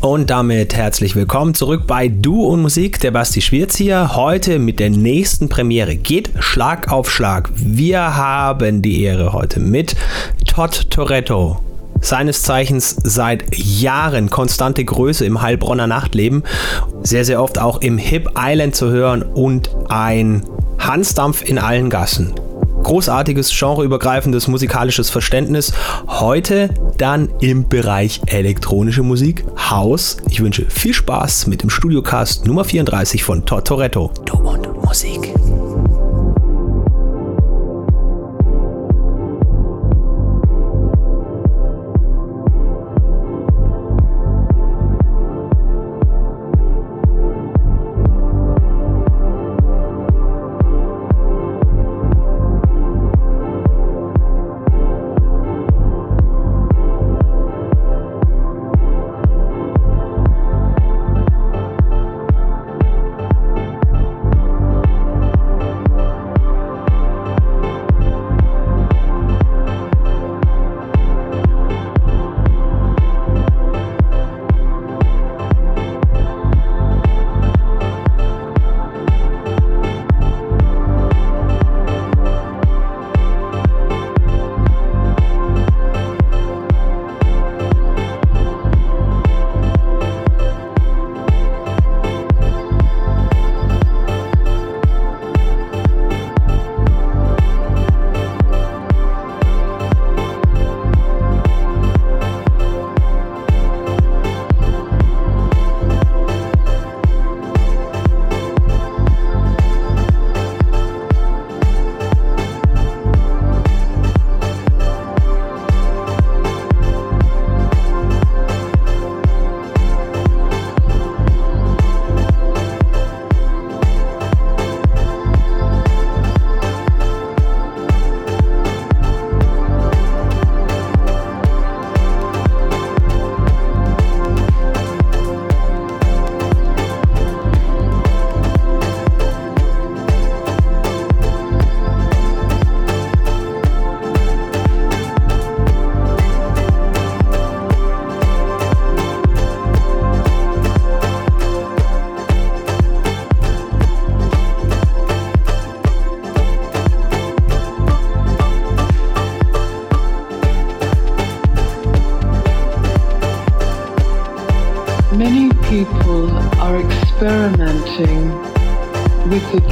Und damit herzlich willkommen zurück bei Du und Musik, der Basti Schwirz hier. Heute mit der nächsten Premiere. Geht Schlag auf Schlag. Wir haben die Ehre heute mit Todd Toretto. Seines Zeichens seit Jahren konstante Größe im Heilbronner Nachtleben. Sehr, sehr oft auch im Hip Island zu hören und ein Hansdampf in allen Gassen großartiges genreübergreifendes musikalisches Verständnis. Heute dann im Bereich elektronische Musik, Haus. Ich wünsche viel Spaß mit dem Studiocast Nummer 34 von Tortoretto. Du und Musik.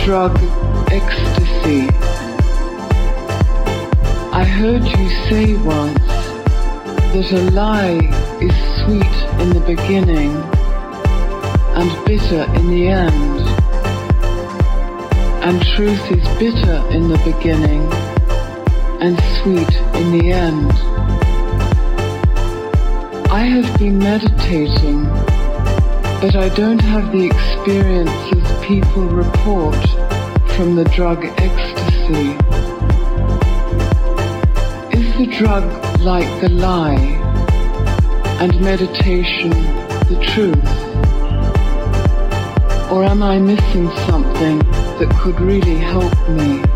Drug the lie and meditation the truth? Or am I missing something that could really help me?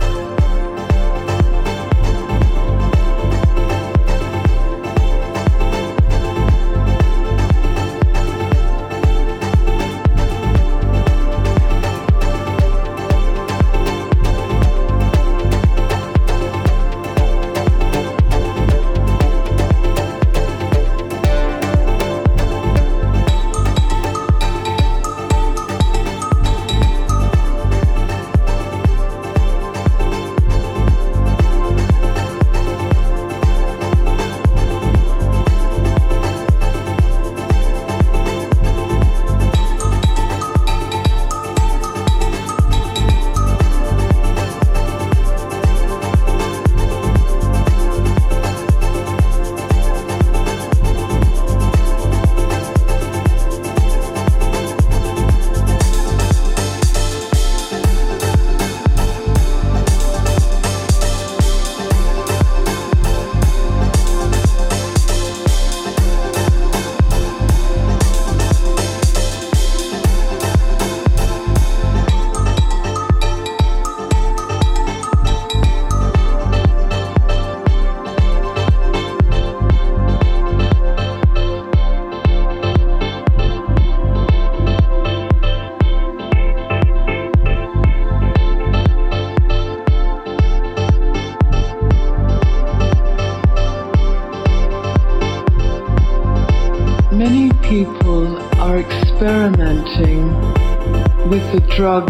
drug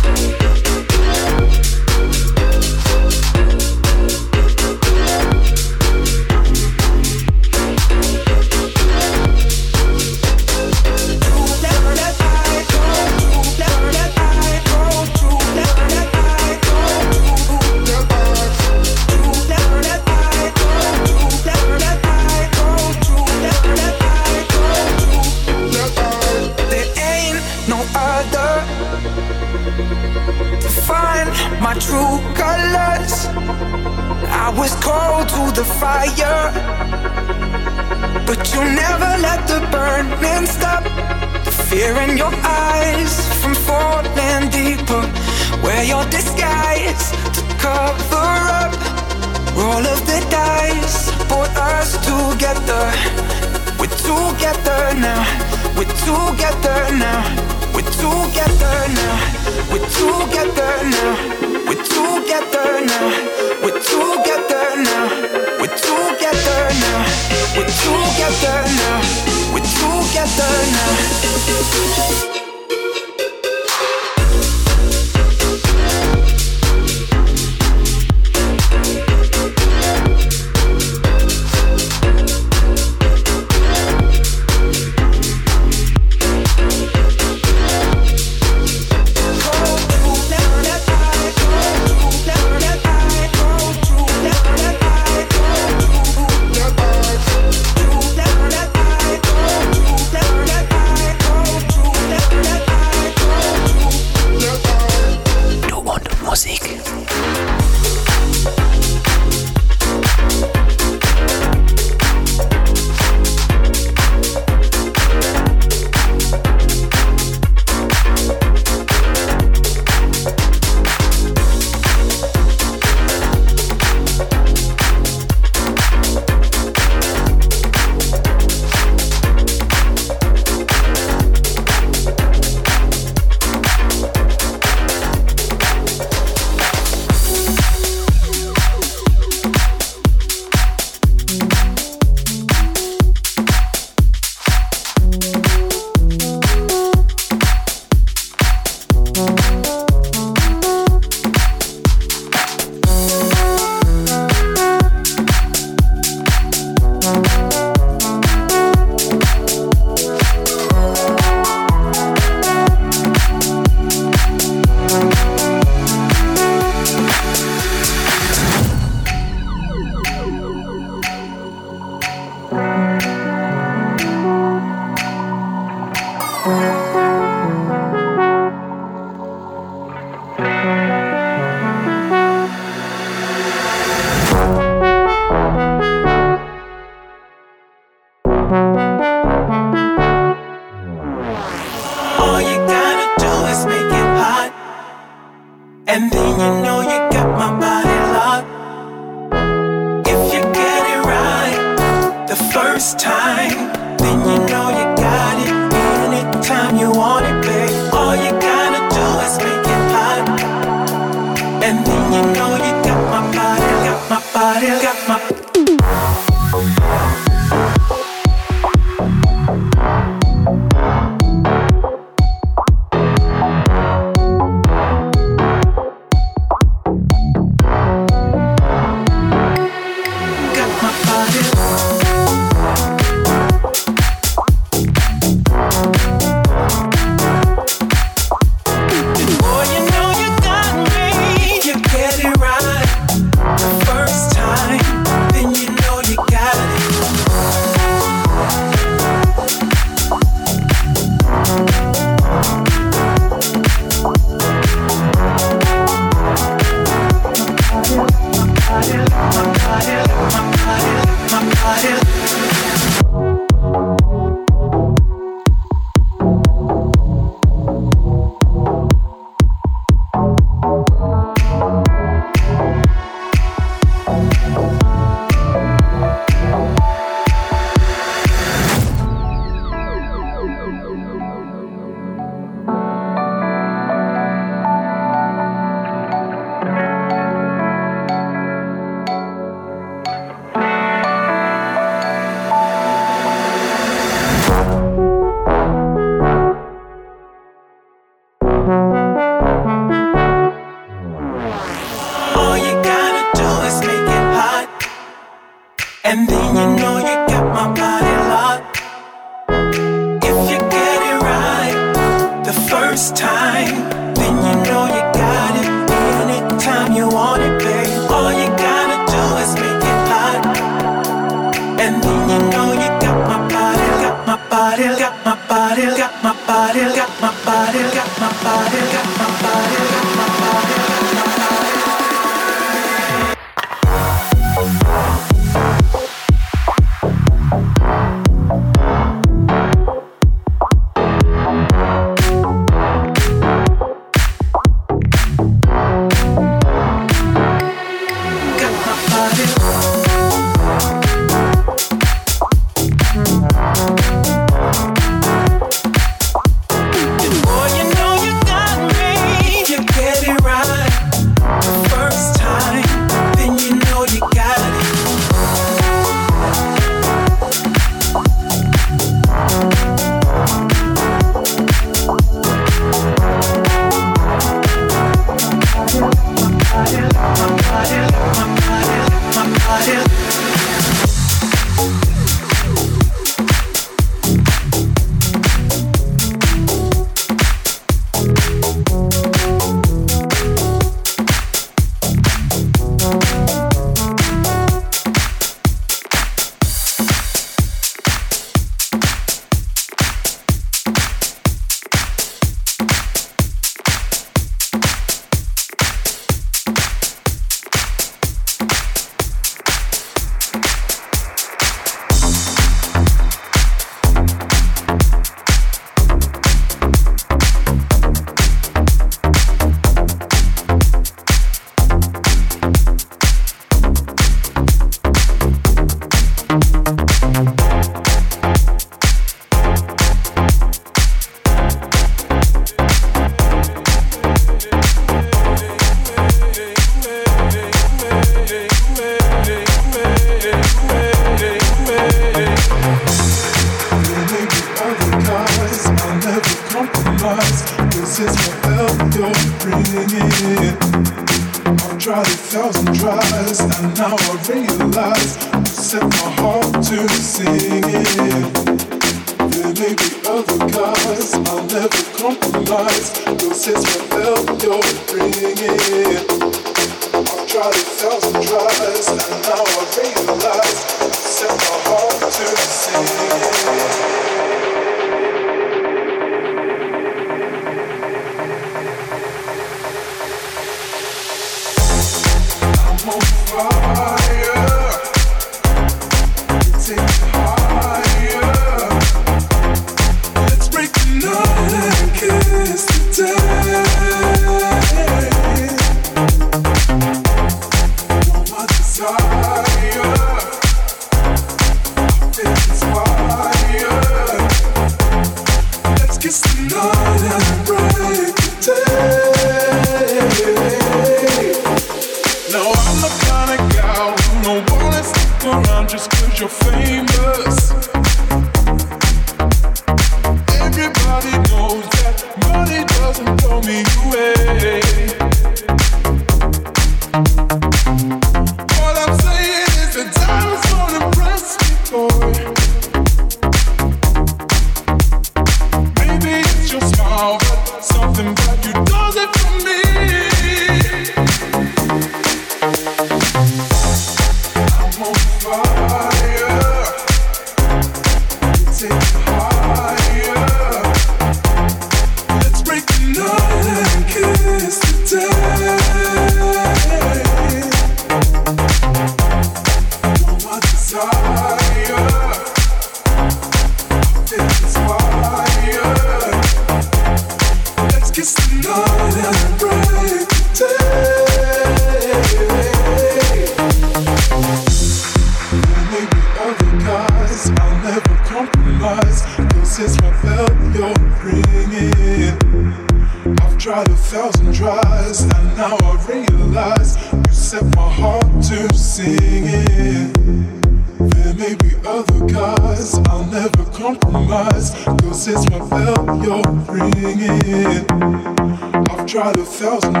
thousand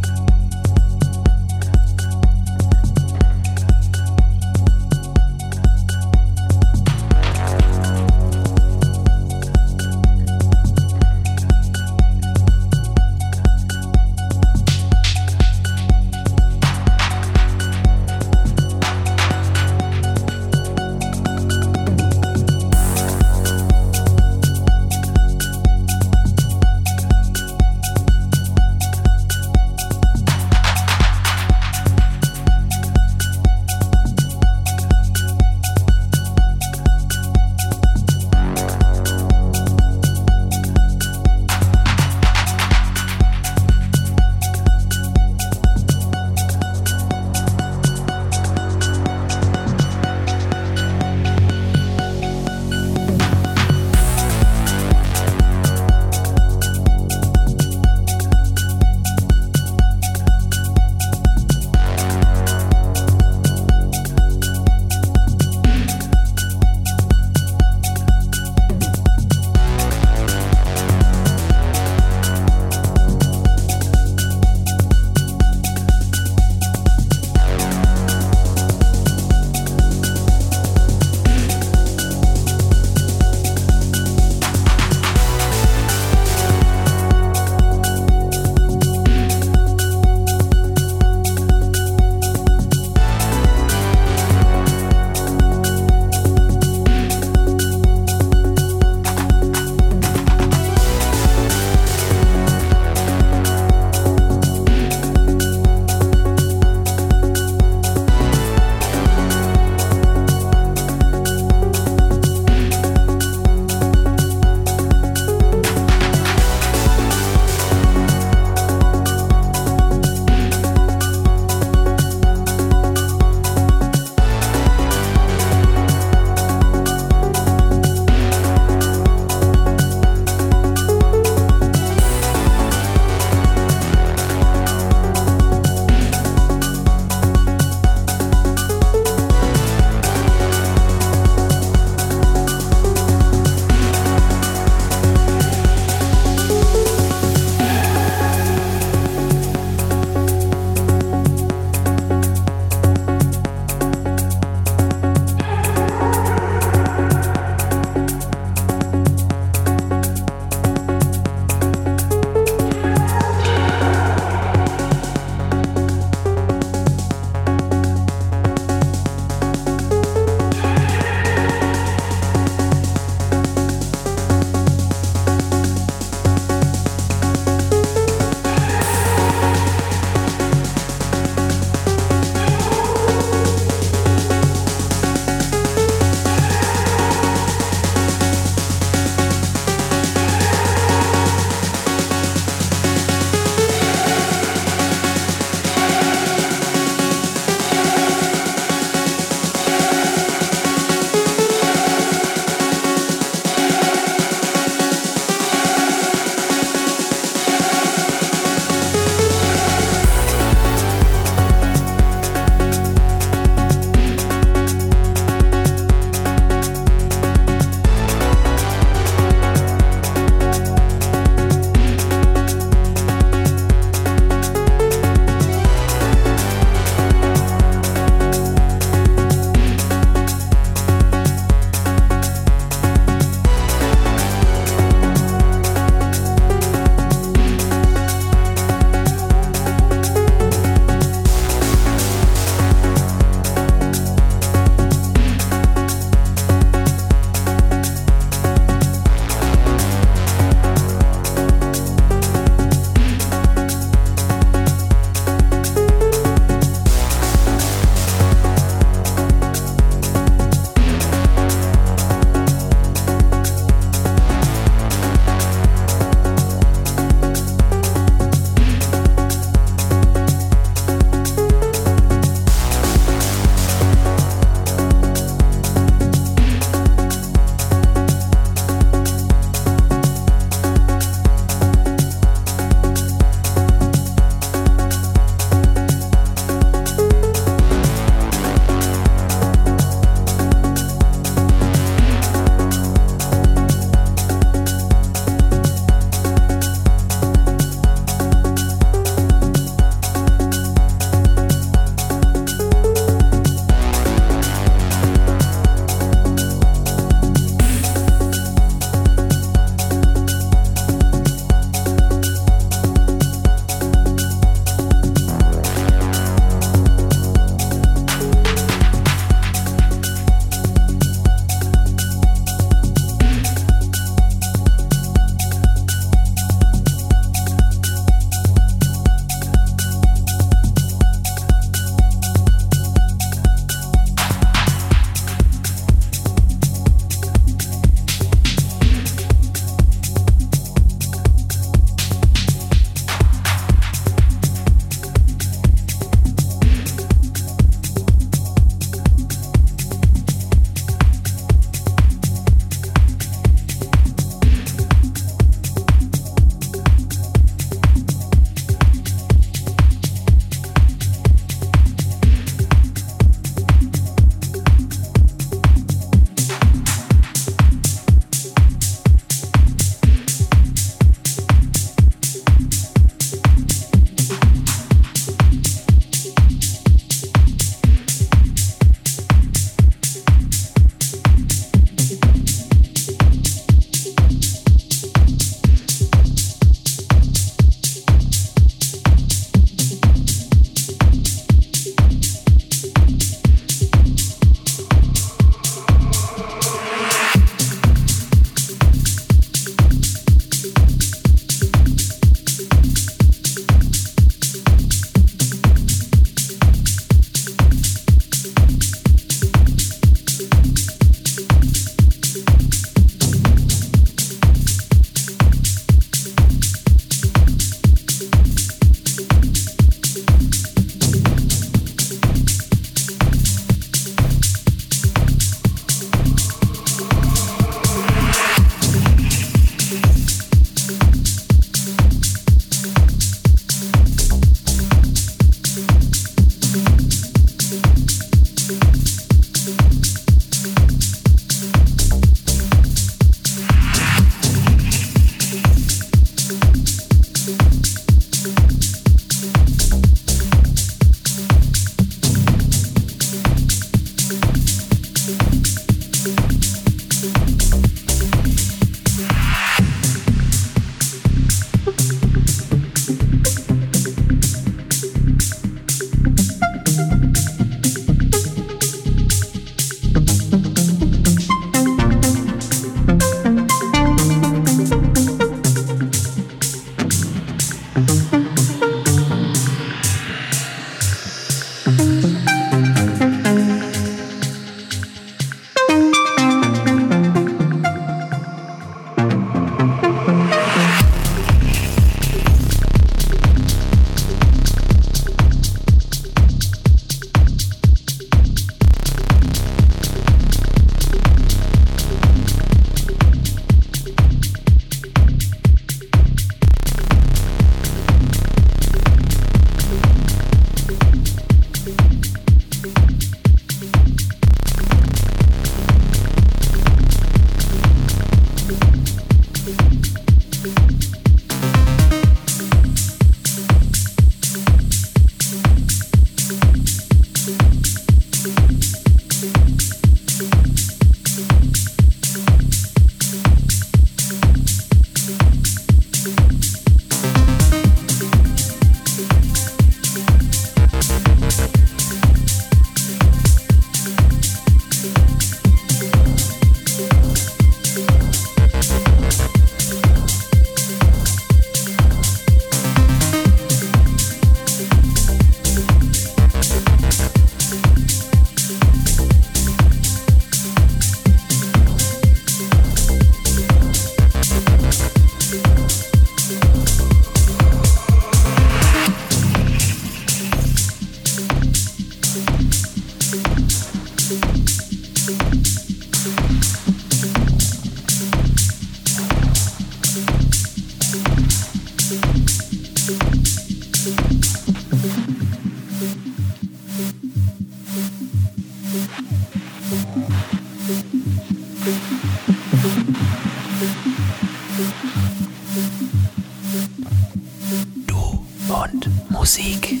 Du und Musik.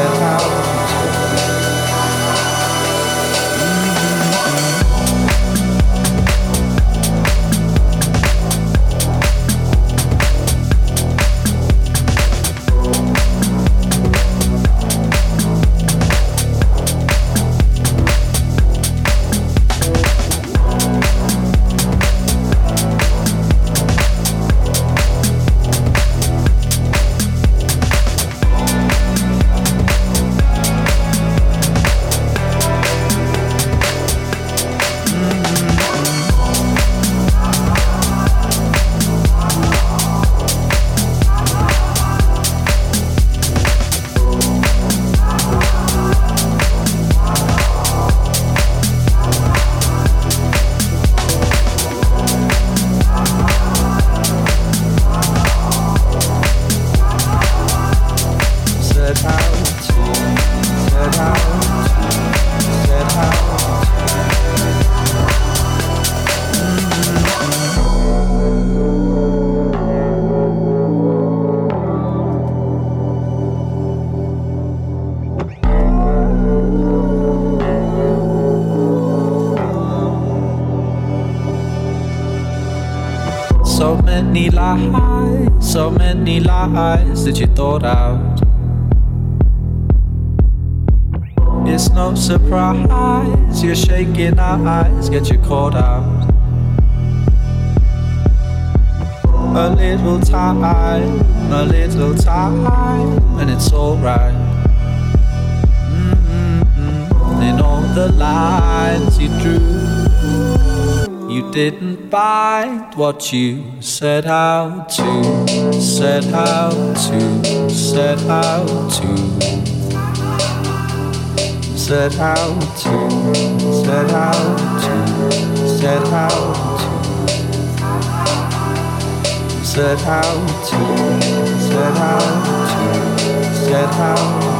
their the lines you drew, you didn't find what you set out to, set out to, set out to, set out to, set out to, set out to, set out to, set out to, set out to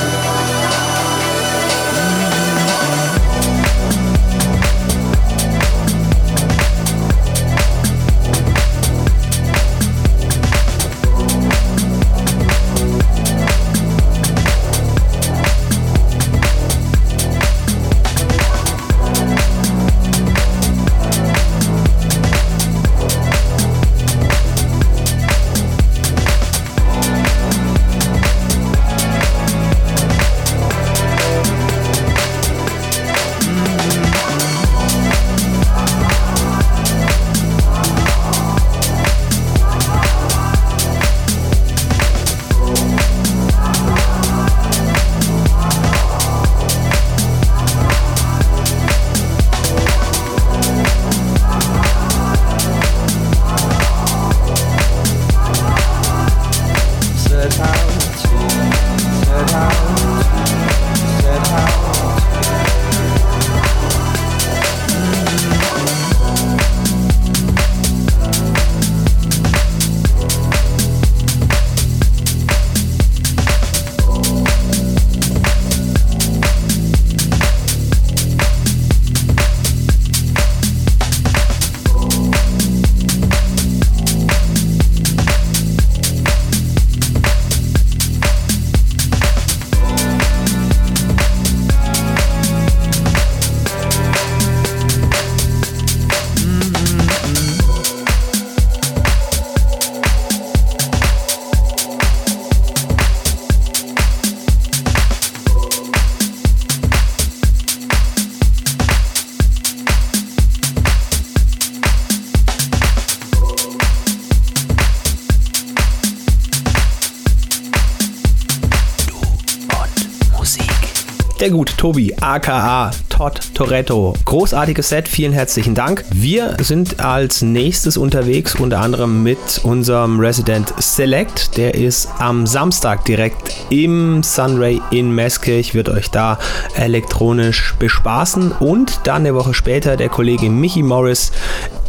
Der Tobi, aka Todd Toretto. Großartiges Set, vielen herzlichen Dank. Wir sind als nächstes unterwegs, unter anderem mit unserem Resident Select. Der ist am Samstag direkt im Sunray in Meßkirch, wird euch da elektronisch bespaßen. Und dann eine Woche später der Kollege Michi Morris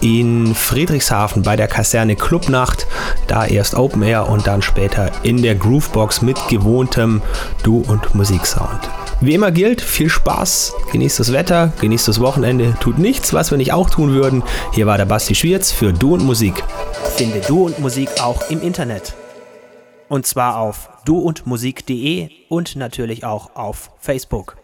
in Friedrichshafen bei der Kaserne Clubnacht. Da erst Open Air und dann später in der Groovebox mit gewohntem Du- und Musiksound. Wie immer gilt, viel Spaß, genießt das Wetter, genießt das Wochenende, tut nichts, was wir nicht auch tun würden. Hier war der Basti Schwierz für Du und Musik. Finde Du und Musik auch im Internet. Und zwar auf duundmusik.de und natürlich auch auf Facebook.